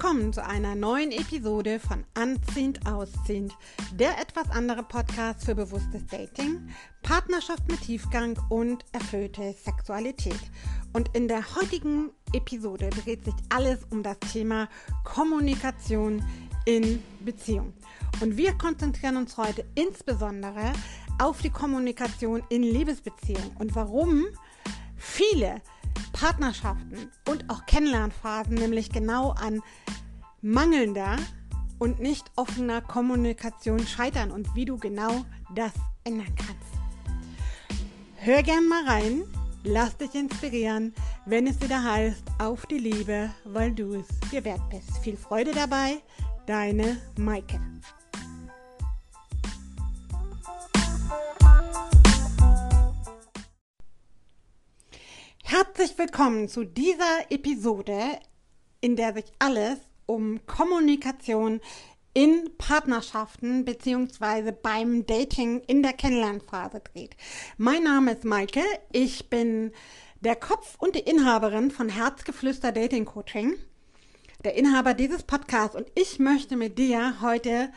Willkommen zu einer neuen Episode von Anziehend Ausziehend, der etwas andere Podcast für bewusstes Dating, Partnerschaft mit Tiefgang und erfüllte Sexualität. Und in der heutigen Episode dreht sich alles um das Thema Kommunikation in Beziehung. Und wir konzentrieren uns heute insbesondere auf die Kommunikation in Liebesbeziehungen und warum viele Partnerschaften und auch Kennenlernphasen nämlich genau an mangelnder und nicht offener Kommunikation scheitern und wie du genau das ändern kannst. Hör gern mal rein, lass dich inspirieren, wenn es wieder heißt, auf die Liebe, weil du es dir wert bist. Viel Freude dabei, deine Maike. Herzlich willkommen zu dieser Episode, in der sich alles um Kommunikation in Partnerschaften bzw. beim Dating in der Kennenlernphase dreht. Mein Name ist Maike, ich bin der Kopf und die Inhaberin von Herzgeflüster Dating Coaching, der Inhaber dieses Podcasts und ich möchte mit dir heute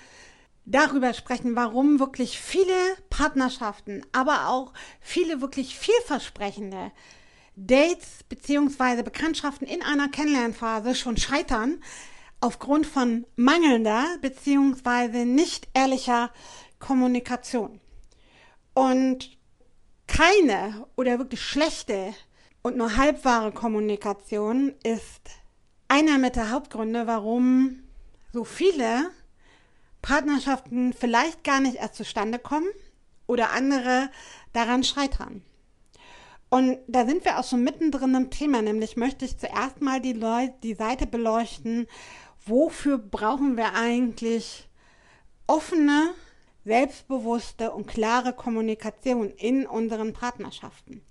darüber sprechen, warum wirklich viele Partnerschaften, aber auch viele wirklich vielversprechende Dates beziehungsweise Bekanntschaften in einer Kennenlernphase schon scheitern aufgrund von mangelnder beziehungsweise nicht ehrlicher Kommunikation. Und keine oder wirklich schlechte und nur halbwahre Kommunikation ist einer mit der Hauptgründe, warum so viele Partnerschaften vielleicht gar nicht erst zustande kommen oder andere daran scheitern. Und da sind wir auch schon mittendrin im Thema, nämlich möchte ich zuerst mal die Leute, die Seite beleuchten, wofür brauchen wir eigentlich offene, selbstbewusste und klare Kommunikation in unseren Partnerschaften.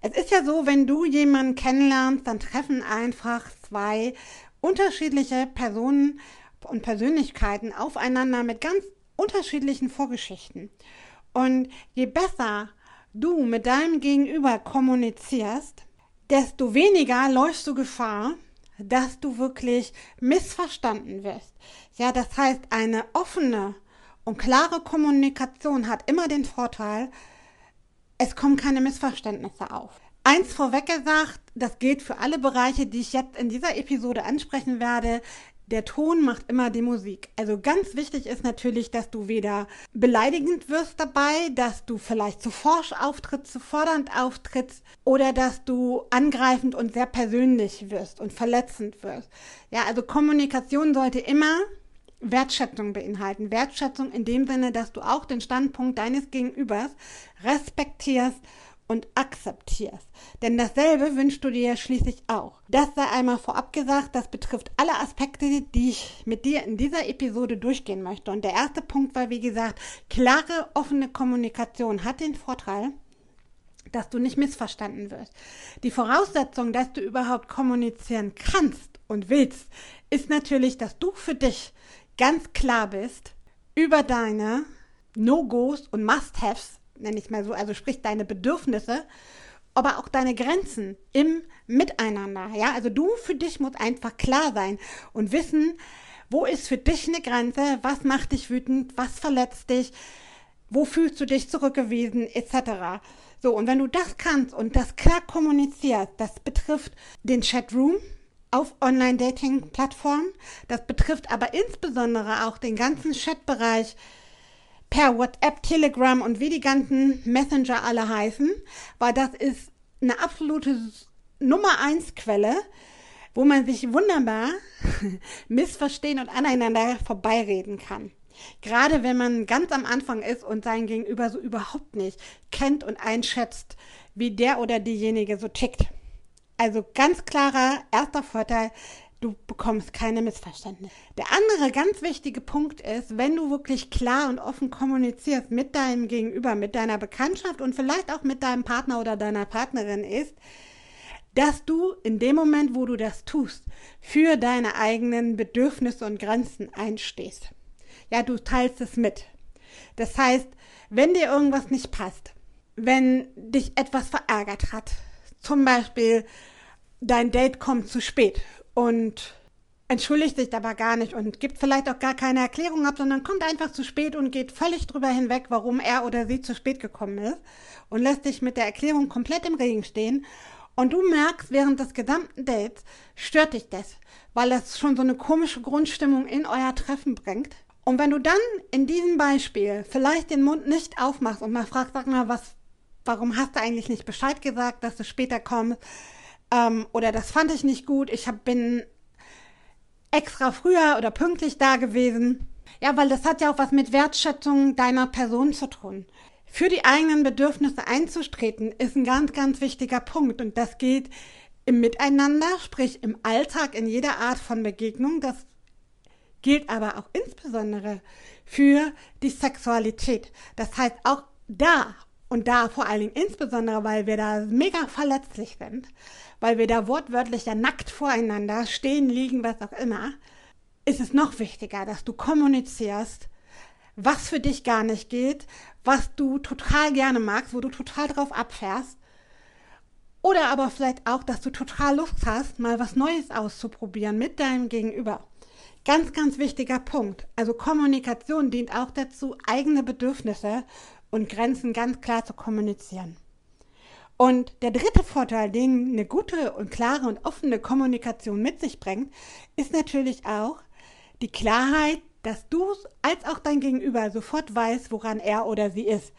Es ist ja so, wenn du jemanden kennenlernst, dann treffen einfach zwei unterschiedliche Personen und Persönlichkeiten aufeinander mit ganz unterschiedlichen Vorgeschichten. Und je besser du mit deinem Gegenüber kommunizierst, desto weniger läufst du Gefahr, dass du wirklich missverstanden wirst. Ja, das heißt, eine offene und klare Kommunikation hat immer den Vorteil, es kommen keine Missverständnisse auf. Eins vorweg gesagt, das gilt für alle Bereiche, die ich jetzt in dieser Episode ansprechen werde der Ton macht immer die Musik. Also ganz wichtig ist natürlich, dass du weder beleidigend wirst dabei, dass du vielleicht zu forsch auftrittst, zu fordernd auftrittst oder dass du angreifend und sehr persönlich wirst und verletzend wirst. Ja, also Kommunikation sollte immer Wertschätzung beinhalten. Wertschätzung in dem Sinne, dass du auch den Standpunkt deines Gegenübers respektierst und akzeptierst. Denn dasselbe wünschst du dir schließlich auch. Das sei einmal vorab gesagt, das betrifft alle Aspekte, die ich mit dir in dieser Episode durchgehen möchte. Und der erste Punkt war, wie gesagt, klare, offene Kommunikation hat den Vorteil, dass du nicht missverstanden wirst. Die Voraussetzung, dass du überhaupt kommunizieren kannst und willst, ist natürlich, dass du für dich ganz klar bist über deine No-Gos und Must-Haves nenne ich mal so, also sprich deine Bedürfnisse, aber auch deine Grenzen im Miteinander. Ja, also du für dich musst einfach klar sein und wissen, wo ist für dich eine Grenze, was macht dich wütend, was verletzt dich, wo fühlst du dich zurückgewiesen, etc. So, und wenn du das kannst und das klar kommunizierst, das betrifft den Chatroom, auf Online-Dating-Plattformen. Das betrifft aber insbesondere auch den ganzen Chatbereich per WhatsApp, Telegram und wie die ganzen Messenger alle heißen, weil das ist eine absolute Nummer eins Quelle, wo man sich wunderbar missverstehen und aneinander vorbeireden kann. Gerade wenn man ganz am Anfang ist und sein Gegenüber so überhaupt nicht kennt und einschätzt, wie der oder diejenige so tickt. Also ganz klarer erster Vorteil, du bekommst keine Missverständnisse. Der andere ganz wichtige Punkt ist, wenn du wirklich klar und offen kommunizierst mit deinem Gegenüber, mit deiner Bekanntschaft und vielleicht auch mit deinem Partner oder deiner Partnerin ist, dass du in dem Moment, wo du das tust, für deine eigenen Bedürfnisse und Grenzen einstehst. Ja, du teilst es mit. Das heißt, wenn dir irgendwas nicht passt, wenn dich etwas verärgert hat, zum Beispiel dein Date kommt zu spät und entschuldigt sich aber gar nicht und gibt vielleicht auch gar keine Erklärung ab, sondern kommt einfach zu spät und geht völlig drüber hinweg, warum er oder sie zu spät gekommen ist und lässt dich mit der Erklärung komplett im Regen stehen. Und du merkst, während des gesamten Dates stört dich das, weil es schon so eine komische Grundstimmung in euer Treffen bringt. Und wenn du dann in diesem Beispiel vielleicht den Mund nicht aufmachst und mal fragst, sag mal, was, warum hast du eigentlich nicht Bescheid gesagt, dass du später kommst? Ähm, oder das fand ich nicht gut, ich hab, bin extra früher oder pünktlich da gewesen. Ja, weil das hat ja auch was mit Wertschätzung deiner Person zu tun. Für die eigenen Bedürfnisse einzustreten ist ein ganz, ganz wichtiger Punkt und das geht im Miteinander, sprich im Alltag, in jeder Art von Begegnung. Das gilt aber auch insbesondere für die Sexualität. Das heißt, auch da und da vor allen Dingen insbesondere, weil wir da mega verletzlich sind, weil wir da wortwörtlich ja nackt voreinander stehen, liegen, was auch immer, ist es noch wichtiger, dass du kommunizierst, was für dich gar nicht geht, was du total gerne magst, wo du total drauf abfährst. Oder aber vielleicht auch, dass du total Lust hast, mal was Neues auszuprobieren mit deinem Gegenüber. Ganz, ganz wichtiger Punkt. Also Kommunikation dient auch dazu, eigene Bedürfnisse und Grenzen ganz klar zu kommunizieren. Und der dritte Vorteil, den eine gute und klare und offene Kommunikation mit sich bringt, ist natürlich auch die Klarheit, dass du als auch dein Gegenüber sofort weißt, woran er oder sie ist.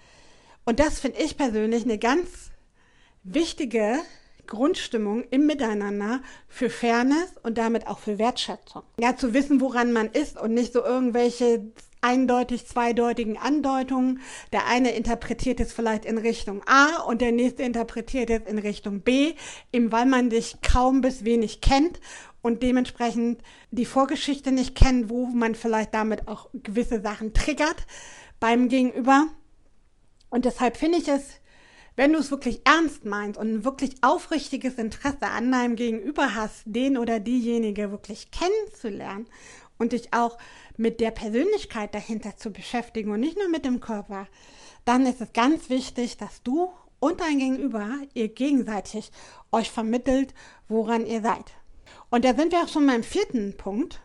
Und das finde ich persönlich eine ganz wichtige Grundstimmung im Miteinander für Fairness und damit auch für Wertschätzung. Ja, zu wissen, woran man ist und nicht so irgendwelche eindeutig zweideutigen Andeutungen. Der eine interpretiert es vielleicht in Richtung A und der nächste interpretiert es in Richtung B, eben weil man dich kaum bis wenig kennt und dementsprechend die Vorgeschichte nicht kennt, wo man vielleicht damit auch gewisse Sachen triggert beim Gegenüber. Und deshalb finde ich es, wenn du es wirklich ernst meinst und ein wirklich aufrichtiges Interesse an deinem Gegenüber hast, den oder diejenige wirklich kennenzulernen und dich auch mit der Persönlichkeit dahinter zu beschäftigen und nicht nur mit dem Körper, dann ist es ganz wichtig, dass du und dein Gegenüber ihr gegenseitig euch vermittelt, woran ihr seid. Und da sind wir auch schon beim vierten Punkt,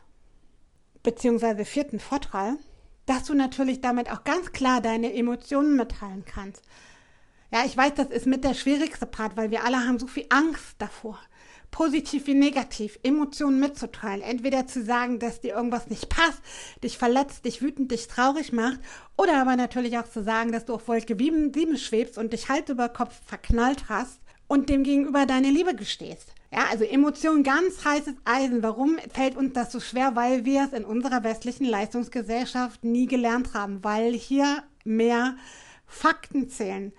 beziehungsweise vierten Vorteil, dass du natürlich damit auch ganz klar deine Emotionen mitteilen kannst. Ja, ich weiß, das ist mit der schwierigste Part, weil wir alle haben so viel Angst davor positiv wie negativ, Emotionen mitzuteilen. Entweder zu sagen, dass dir irgendwas nicht passt, dich verletzt, dich wütend, dich traurig macht, oder aber natürlich auch zu sagen, dass du auf Wolke 7 schwebst und dich Hals über Kopf verknallt hast und dem gegenüber deine Liebe gestehst. Ja, also Emotionen ganz heißes Eisen. Warum fällt uns das so schwer? Weil wir es in unserer westlichen Leistungsgesellschaft nie gelernt haben, weil hier mehr Fakten zählen.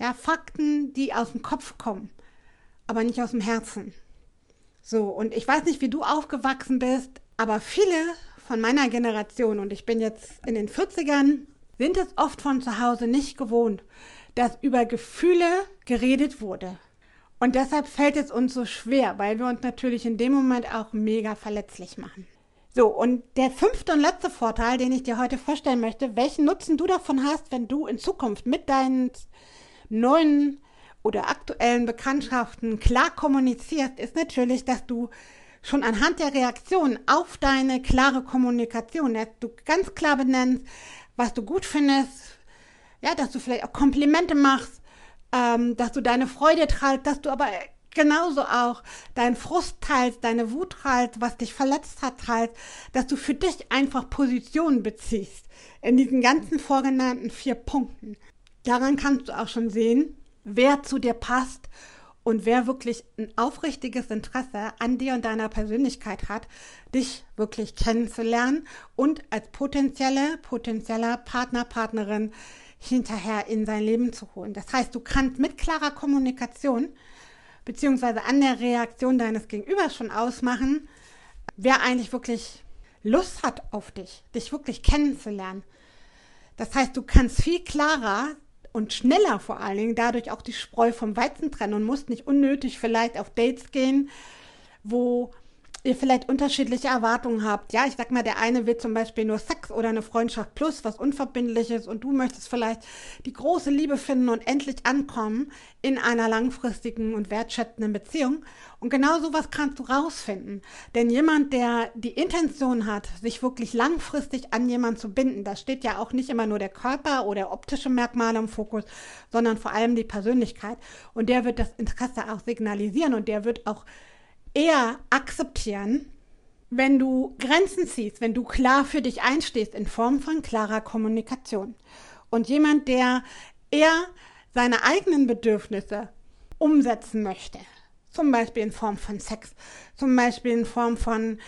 Ja, Fakten, die aus dem Kopf kommen, aber nicht aus dem Herzen. So, und ich weiß nicht, wie du aufgewachsen bist, aber viele von meiner Generation, und ich bin jetzt in den 40ern, sind es oft von zu Hause nicht gewohnt, dass über Gefühle geredet wurde. Und deshalb fällt es uns so schwer, weil wir uns natürlich in dem Moment auch mega verletzlich machen. So, und der fünfte und letzte Vorteil, den ich dir heute vorstellen möchte, welchen Nutzen du davon hast, wenn du in Zukunft mit deinen neuen oder aktuellen Bekanntschaften klar kommunizierst, ist natürlich, dass du schon anhand der Reaktion auf deine klare Kommunikation, dass du ganz klar benennst, was du gut findest, ja, dass du vielleicht auch Komplimente machst, ähm, dass du deine Freude teilst, dass du aber genauso auch deinen Frust teilst, deine Wut teilst, was dich verletzt hat teilst, dass du für dich einfach Positionen beziehst in diesen ganzen vorgenannten vier Punkten. Daran kannst du auch schon sehen, wer zu dir passt und wer wirklich ein aufrichtiges Interesse an dir und deiner Persönlichkeit hat, dich wirklich kennenzulernen und als potenzielle, potenzieller Partner, Partnerin hinterher in sein Leben zu holen. Das heißt, du kannst mit klarer Kommunikation beziehungsweise an der Reaktion deines Gegenübers schon ausmachen, wer eigentlich wirklich Lust hat auf dich, dich wirklich kennenzulernen. Das heißt, du kannst viel klarer und schneller vor allen Dingen dadurch auch die Spreu vom Weizen trennen und musst nicht unnötig vielleicht auf Dates gehen, wo ihr vielleicht unterschiedliche Erwartungen habt. Ja, ich sag mal, der eine will zum Beispiel nur Sex oder eine Freundschaft plus, was unverbindliches und du möchtest vielleicht die große Liebe finden und endlich ankommen in einer langfristigen und wertschätzenden Beziehung. Und genau sowas kannst du rausfinden. Denn jemand, der die Intention hat, sich wirklich langfristig an jemanden zu binden, da steht ja auch nicht immer nur der Körper oder optische Merkmale im Fokus, sondern vor allem die Persönlichkeit. Und der wird das Interesse auch signalisieren und der wird auch eher akzeptieren, wenn du Grenzen ziehst, wenn du klar für dich einstehst in Form von klarer Kommunikation. Und jemand, der eher seine eigenen Bedürfnisse umsetzen möchte, zum Beispiel in Form von Sex, zum Beispiel in Form von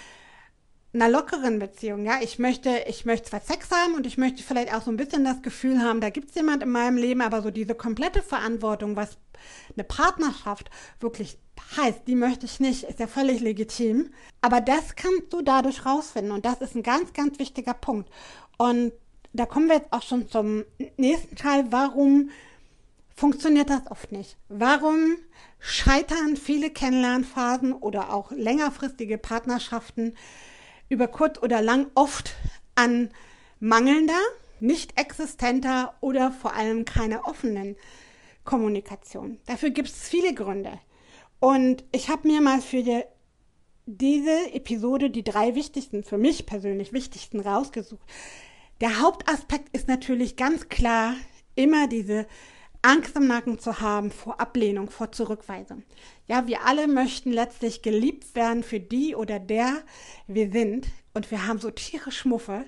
einer lockeren Beziehung, ja, ich möchte, ich möchte zwar Sex haben und ich möchte vielleicht auch so ein bisschen das Gefühl haben, da gibt es jemand in meinem Leben, aber so diese komplette Verantwortung, was eine Partnerschaft wirklich heißt, die möchte ich nicht, ist ja völlig legitim. Aber das kannst du dadurch rausfinden und das ist ein ganz, ganz wichtiger Punkt. Und da kommen wir jetzt auch schon zum nächsten Teil. Warum funktioniert das oft nicht? Warum scheitern viele Kennenlernphasen oder auch längerfristige Partnerschaften über kurz oder lang oft an mangelnder, nicht existenter oder vor allem keiner offenen Kommunikation. Dafür gibt es viele Gründe. Und ich habe mir mal für die, diese Episode die drei wichtigsten, für mich persönlich wichtigsten rausgesucht. Der Hauptaspekt ist natürlich ganz klar immer diese Angst im Nacken zu haben vor Ablehnung, vor Zurückweisung. Ja, wir alle möchten letztlich geliebt werden für die oder der wir sind. Und wir haben so tierisch Muffe,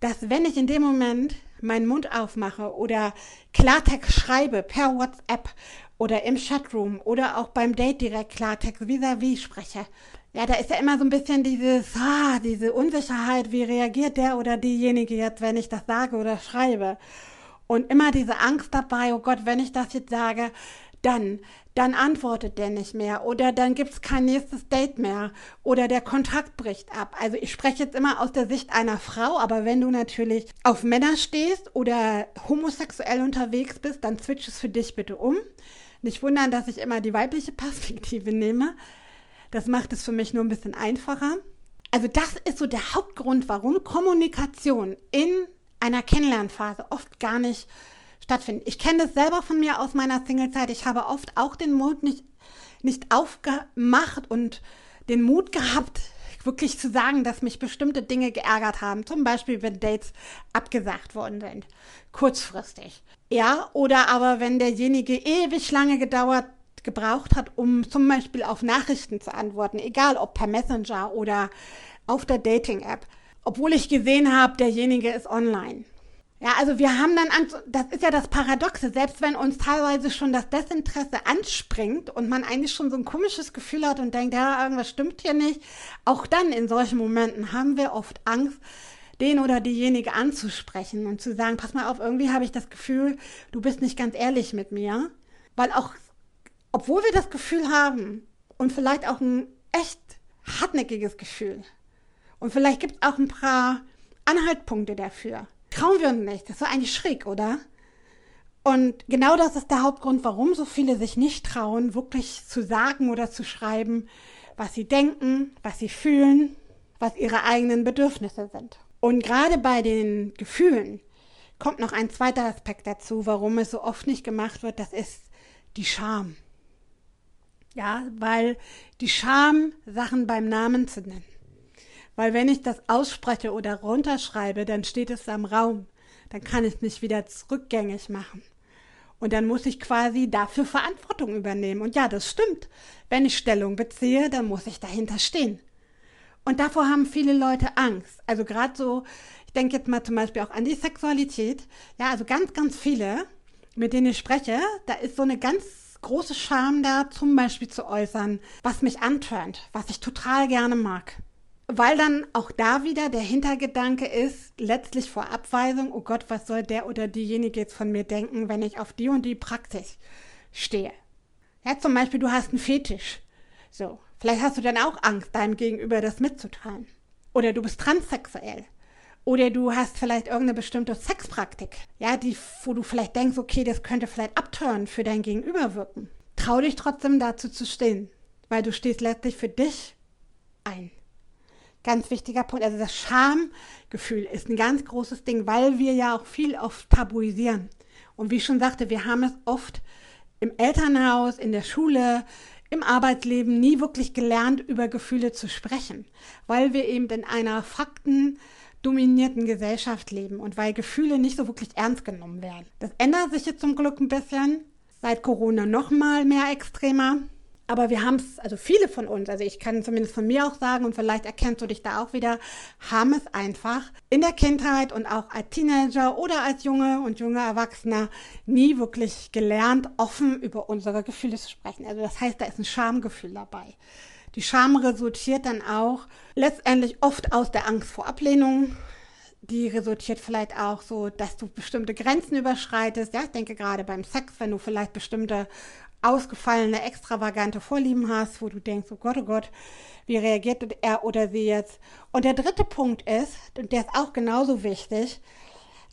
dass wenn ich in dem Moment meinen Mund aufmache oder Klartext schreibe per WhatsApp oder im Chatroom oder auch beim Date direkt Klartext vis-à-vis spreche. Ja, da ist ja immer so ein bisschen dieses, ah, diese Unsicherheit, wie reagiert der oder diejenige jetzt, wenn ich das sage oder schreibe. Und immer diese Angst dabei, oh Gott, wenn ich das jetzt sage, dann, dann antwortet der nicht mehr oder dann gibt es kein nächstes Date mehr oder der Kontakt bricht ab. Also ich spreche jetzt immer aus der Sicht einer Frau, aber wenn du natürlich auf Männer stehst oder homosexuell unterwegs bist, dann switch es für dich bitte um. Nicht wundern, dass ich immer die weibliche Perspektive nehme. Das macht es für mich nur ein bisschen einfacher. Also das ist so der Hauptgrund, warum Kommunikation in einer Kennenlernphase oft gar nicht stattfindet. Ich kenne das selber von mir aus meiner Singlezeit. Ich habe oft auch den Mut nicht, nicht aufgemacht und den Mut gehabt, wirklich zu sagen, dass mich bestimmte Dinge geärgert haben. Zum Beispiel, wenn Dates abgesagt worden sind. Kurzfristig. Ja, oder aber wenn derjenige ewig lange gedauert, gebraucht hat, um zum Beispiel auf Nachrichten zu antworten, egal ob per Messenger oder auf der Dating-App. Obwohl ich gesehen habe, derjenige ist online. Ja, also wir haben dann, das ist ja das Paradoxe, selbst wenn uns teilweise schon das Desinteresse anspringt und man eigentlich schon so ein komisches Gefühl hat und denkt, ja, irgendwas stimmt hier nicht, auch dann in solchen Momenten haben wir oft Angst, den oder diejenige anzusprechen und zu sagen, pass mal auf, irgendwie habe ich das Gefühl, du bist nicht ganz ehrlich mit mir, weil auch, obwohl wir das Gefühl haben und vielleicht auch ein echt hartnäckiges Gefühl und vielleicht gibt es auch ein paar Anhaltpunkte dafür, trauen wir uns nicht. Das ist eigentlich schräg, oder? Und genau das ist der Hauptgrund, warum so viele sich nicht trauen, wirklich zu sagen oder zu schreiben, was sie denken, was sie fühlen, was ihre eigenen Bedürfnisse sind. Und gerade bei den Gefühlen kommt noch ein zweiter Aspekt dazu, warum es so oft nicht gemacht wird, das ist die Scham. Ja, weil die Scham, Sachen beim Namen zu nennen. Weil wenn ich das ausspreche oder runterschreibe, dann steht es am Raum. Dann kann ich es nicht wieder zurückgängig machen. Und dann muss ich quasi dafür Verantwortung übernehmen. Und ja, das stimmt. Wenn ich Stellung beziehe, dann muss ich dahinter stehen. Und davor haben viele Leute Angst. Also gerade so, ich denke jetzt mal zum Beispiel auch an die Sexualität. Ja, also ganz, ganz viele, mit denen ich spreche, da ist so eine ganz große Scham da, zum Beispiel zu äußern, was mich antörnt, was ich total gerne mag. Weil dann auch da wieder der Hintergedanke ist, letztlich vor Abweisung, oh Gott, was soll der oder diejenige jetzt von mir denken, wenn ich auf die und die Praxis stehe. Ja, zum Beispiel, du hast einen Fetisch. So. Vielleicht hast du dann auch Angst, deinem Gegenüber das mitzuteilen. Oder du bist transsexuell. Oder du hast vielleicht irgendeine bestimmte Sexpraktik, ja, die, wo du vielleicht denkst, okay, das könnte vielleicht abtören für dein Gegenüber wirken. Trau dich trotzdem dazu zu stehen, weil du stehst letztlich für dich ein. Ganz wichtiger Punkt. Also das Schamgefühl ist ein ganz großes Ding, weil wir ja auch viel oft tabuisieren. Und wie ich schon sagte, wir haben es oft im Elternhaus, in der Schule, im Arbeitsleben nie wirklich gelernt, über Gefühle zu sprechen, weil wir eben in einer faktendominierten Gesellschaft leben und weil Gefühle nicht so wirklich ernst genommen werden. Das ändert sich jetzt zum Glück ein bisschen, seit Corona noch mal mehr extremer. Aber wir haben es, also viele von uns, also ich kann zumindest von mir auch sagen und vielleicht erkennst du dich da auch wieder, haben es einfach in der Kindheit und auch als Teenager oder als junge und junge Erwachsener nie wirklich gelernt, offen über unsere Gefühle zu sprechen. Also das heißt, da ist ein Schamgefühl dabei. Die Scham resultiert dann auch letztendlich oft aus der Angst vor Ablehnung. Die resultiert vielleicht auch so, dass du bestimmte Grenzen überschreitest. Ja, ich denke gerade beim Sex, wenn du vielleicht bestimmte ausgefallene, extravagante Vorlieben hast, wo du denkst, oh Gott, oh Gott, wie reagiert er oder sie jetzt? Und der dritte Punkt ist, und der ist auch genauso wichtig,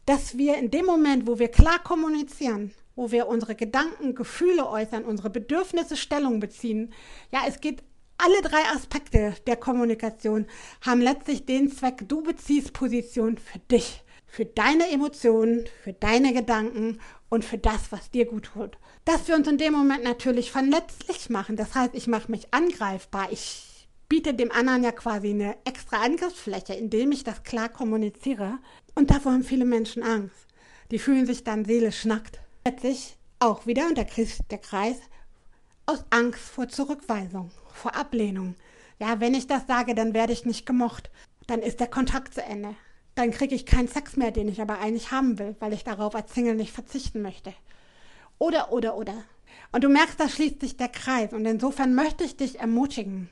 dass wir in dem Moment, wo wir klar kommunizieren, wo wir unsere Gedanken, Gefühle äußern, unsere Bedürfnisse Stellung beziehen, ja, es geht alle drei Aspekte der Kommunikation haben letztlich den Zweck, du beziehst Position für dich, für deine Emotionen, für deine Gedanken und für das, was dir gut tut. Dass wir uns in dem Moment natürlich verletzlich machen. Das heißt, ich mache mich angreifbar. Ich biete dem anderen ja quasi eine extra Angriffsfläche, indem ich das klar kommuniziere. Und davor haben viele Menschen Angst. Die fühlen sich dann seelisch nackt. Letztlich auch wieder, und der Kreis, aus Angst vor Zurückweisung, vor Ablehnung. Ja, wenn ich das sage, dann werde ich nicht gemocht. Dann ist der Kontakt zu Ende dann kriege ich keinen Sex mehr, den ich aber eigentlich haben will, weil ich darauf als Single nicht verzichten möchte. Oder, oder, oder. Und du merkst, da schließt sich der Kreis. Und insofern möchte ich dich ermutigen,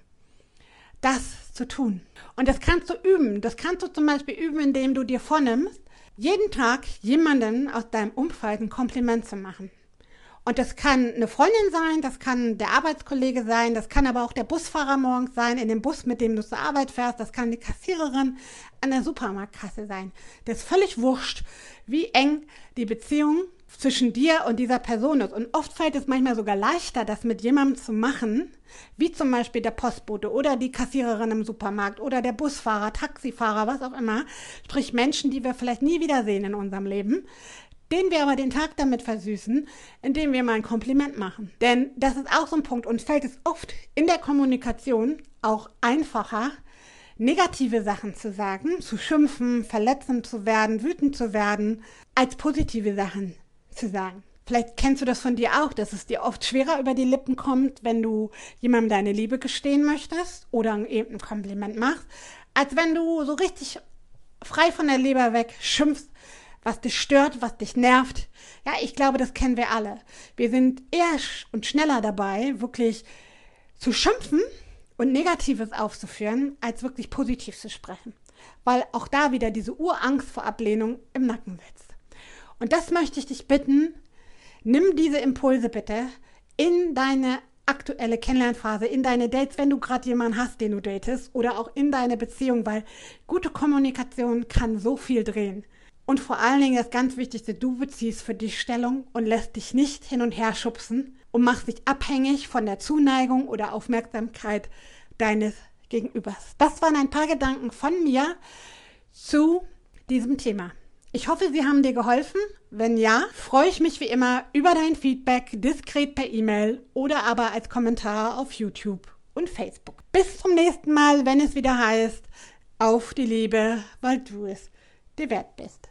das zu tun. Und das kannst du üben. Das kannst du zum Beispiel üben, indem du dir vornimmst, jeden Tag jemanden aus deinem Umfeld ein Kompliment zu machen. Und das kann eine Freundin sein, das kann der Arbeitskollege sein, das kann aber auch der Busfahrer morgens sein, in dem Bus, mit dem du zur Arbeit fährst, das kann die Kassiererin an der Supermarktkasse sein. Das ist völlig wurscht, wie eng die Beziehung zwischen dir und dieser Person ist. Und oft fällt es manchmal sogar leichter, das mit jemandem zu machen, wie zum Beispiel der Postbote oder die Kassiererin im Supermarkt oder der Busfahrer, Taxifahrer, was auch immer. Sprich Menschen, die wir vielleicht nie wiedersehen in unserem Leben den wir aber den Tag damit versüßen, indem wir mal ein Kompliment machen. Denn das ist auch so ein Punkt. Uns fällt es oft in der Kommunikation auch einfacher, negative Sachen zu sagen, zu schimpfen, verletzend zu werden, wütend zu werden, als positive Sachen zu sagen. Vielleicht kennst du das von dir auch, dass es dir oft schwerer über die Lippen kommt, wenn du jemandem deine Liebe gestehen möchtest oder eben ein Kompliment machst, als wenn du so richtig frei von der Leber weg schimpfst was dich stört, was dich nervt. Ja, ich glaube, das kennen wir alle. Wir sind eher und schneller dabei, wirklich zu schimpfen und Negatives aufzuführen, als wirklich positiv zu sprechen. Weil auch da wieder diese Urangst vor Ablehnung im Nacken sitzt. Und das möchte ich dich bitten, nimm diese Impulse bitte in deine aktuelle Kennenlernphase, in deine Dates, wenn du gerade jemanden hast, den du datest, oder auch in deine Beziehung, weil gute Kommunikation kann so viel drehen. Und vor allen Dingen das ganz Wichtigste, du beziehst für dich Stellung und lässt dich nicht hin und her schubsen und machst dich abhängig von der Zuneigung oder Aufmerksamkeit deines Gegenübers. Das waren ein paar Gedanken von mir zu diesem Thema. Ich hoffe, sie haben dir geholfen. Wenn ja, freue ich mich wie immer über dein Feedback, diskret per E-Mail oder aber als Kommentar auf YouTube und Facebook. Bis zum nächsten Mal, wenn es wieder heißt, auf die Liebe, weil du es dir wert bist.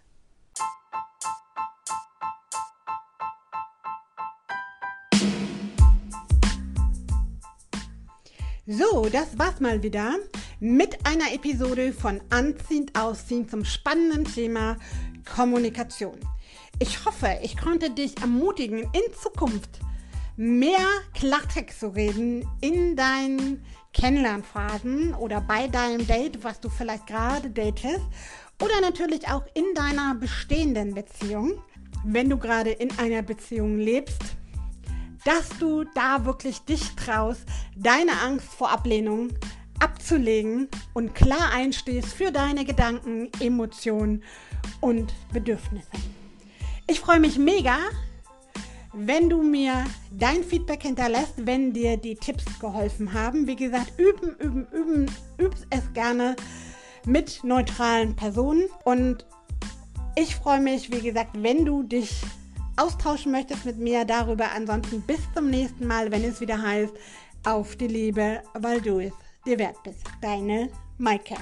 So, das war's mal wieder mit einer Episode von Anziehend Ausziehen zum spannenden Thema Kommunikation. Ich hoffe, ich konnte dich ermutigen, in Zukunft mehr Klartext zu reden in deinen Kennenlernphasen oder bei deinem Date, was du vielleicht gerade datest oder natürlich auch in deiner bestehenden Beziehung, wenn du gerade in einer Beziehung lebst dass du da wirklich dich traust, deine Angst vor Ablehnung abzulegen und klar einstehst für deine Gedanken, Emotionen und Bedürfnisse. Ich freue mich mega, wenn du mir dein Feedback hinterlässt, wenn dir die Tipps geholfen haben. Wie gesagt, üben, üben, üben, übst es gerne mit neutralen Personen. Und ich freue mich, wie gesagt, wenn du dich austauschen möchtest mit mir darüber. Ansonsten bis zum nächsten Mal, wenn es wieder heißt, auf die Liebe, weil du es bist. Deine Maike.